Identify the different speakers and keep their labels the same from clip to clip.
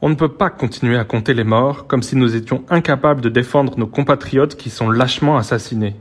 Speaker 1: On ne peut pas continuer à compter les morts comme si nous étions incapables de défendre nos compatriotes qui sont lâchement assassinés.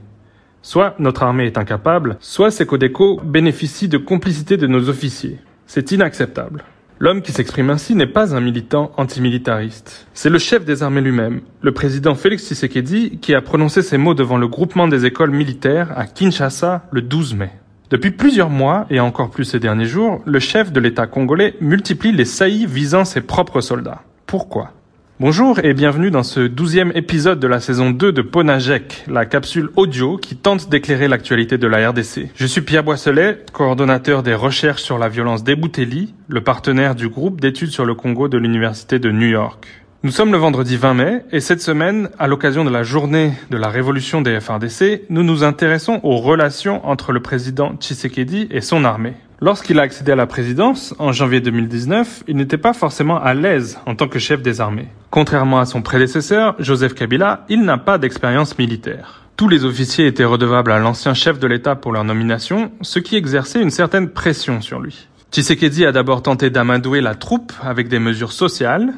Speaker 1: Soit notre armée est incapable, soit ces Codeco bénéficient de complicité de nos officiers. C'est inacceptable. L'homme qui s'exprime ainsi n'est pas un militant antimilitariste. C'est le chef des armées lui-même, le président Félix Tshisekedi, qui a prononcé ces mots devant le groupement des écoles militaires à Kinshasa le 12 mai. Depuis plusieurs mois, et encore plus ces derniers jours, le chef de l'État congolais multiplie les saillies visant ses propres soldats. Pourquoi? Bonjour et bienvenue dans ce douzième épisode de la saison 2 de Ponajek, la capsule audio qui tente d'éclairer l'actualité de la RDC. Je suis Pierre Boisselet, coordonnateur des recherches sur la violence des Bouteli, le partenaire du groupe d'études sur le Congo de l'Université de New York. Nous sommes le vendredi 20 mai et cette semaine, à l'occasion de la journée de la révolution des FRDC, nous nous intéressons aux relations entre le président Tshisekedi et son armée. Lorsqu'il a accédé à la présidence, en janvier 2019, il n'était pas forcément à l'aise en tant que chef des armées. Contrairement à son prédécesseur, Joseph Kabila, il n'a pas d'expérience militaire. Tous les officiers étaient redevables à l'ancien chef de l'État pour leur nomination, ce qui exerçait une certaine pression sur lui. Tshisekedi a d'abord tenté d'amadouer la troupe avec des mesures sociales,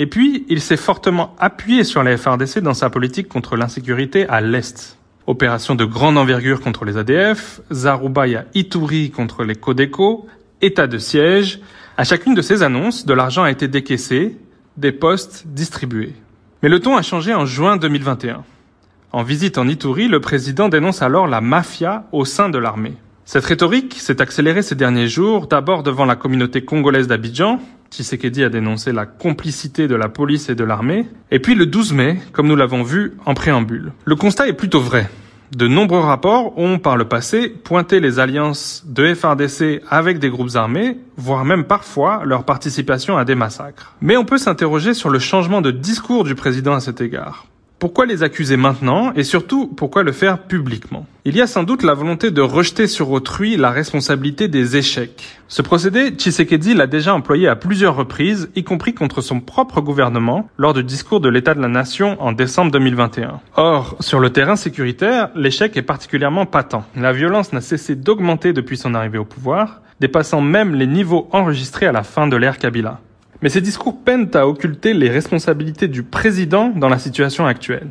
Speaker 1: et puis il s'est fortement appuyé sur les FRDC dans sa politique contre l'insécurité à l'Est. Opération de grande envergure contre les ADF, Zarubaya Ituri contre les Codeco, état de siège. À chacune de ces annonces, de l'argent a été décaissé, des postes distribués. Mais le ton a changé en juin 2021. En visite en Ituri, le président dénonce alors la mafia au sein de l'armée. Cette rhétorique s'est accélérée ces derniers jours, d'abord devant la communauté congolaise d'Abidjan, Tshisekedi a dénoncé la complicité de la police et de l'armée, et puis le 12 mai, comme nous l'avons vu en préambule. Le constat est plutôt vrai. De nombreux rapports ont, par le passé, pointé les alliances de FRDC avec des groupes armés, voire même parfois leur participation à des massacres. Mais on peut s'interroger sur le changement de discours du président à cet égard. Pourquoi les accuser maintenant et surtout pourquoi le faire publiquement? Il y a sans doute la volonté de rejeter sur autrui la responsabilité des échecs. Ce procédé, Tshisekedi l'a déjà employé à plusieurs reprises, y compris contre son propre gouvernement, lors du discours de l'état de la nation en décembre 2021. Or, sur le terrain sécuritaire, l'échec est particulièrement patent. La violence n'a cessé d'augmenter depuis son arrivée au pouvoir, dépassant même les niveaux enregistrés à la fin de l'ère Kabila. Mais ces discours peinent à occulter les responsabilités du président dans la situation actuelle.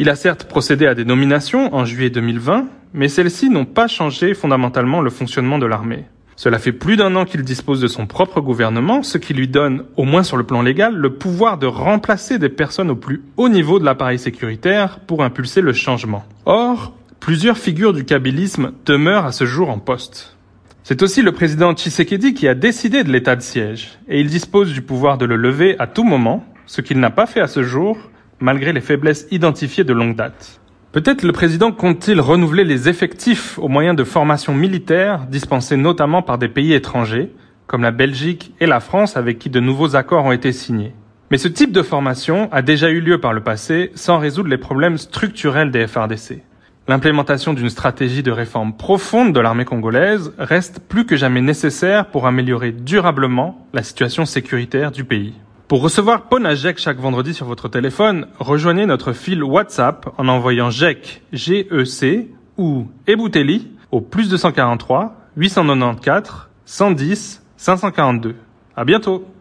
Speaker 1: Il a certes procédé à des nominations en juillet 2020, mais celles-ci n'ont pas changé fondamentalement le fonctionnement de l'armée. Cela fait plus d'un an qu'il dispose de son propre gouvernement, ce qui lui donne, au moins sur le plan légal, le pouvoir de remplacer des personnes au plus haut niveau de l'appareil sécuritaire pour impulser le changement. Or, plusieurs figures du kabylisme demeurent à ce jour en poste. C'est aussi le président Tshisekedi qui a décidé de l'état de siège, et il dispose du pouvoir de le lever à tout moment, ce qu'il n'a pas fait à ce jour, malgré les faiblesses identifiées de longue date. Peut-être le président compte-t-il renouveler les effectifs au moyen de formations militaires dispensées notamment par des pays étrangers, comme la Belgique et la France avec qui de nouveaux accords ont été signés. Mais ce type de formation a déjà eu lieu par le passé sans résoudre les problèmes structurels des FRDC. L'implémentation d'une stratégie de réforme profonde de l'armée congolaise reste plus que jamais nécessaire pour améliorer durablement la situation sécuritaire du pays. Pour recevoir Ponajek chaque vendredi sur votre téléphone, rejoignez notre fil WhatsApp en envoyant G-E-C ou Ebouteli au plus 243 894 110 542. À bientôt!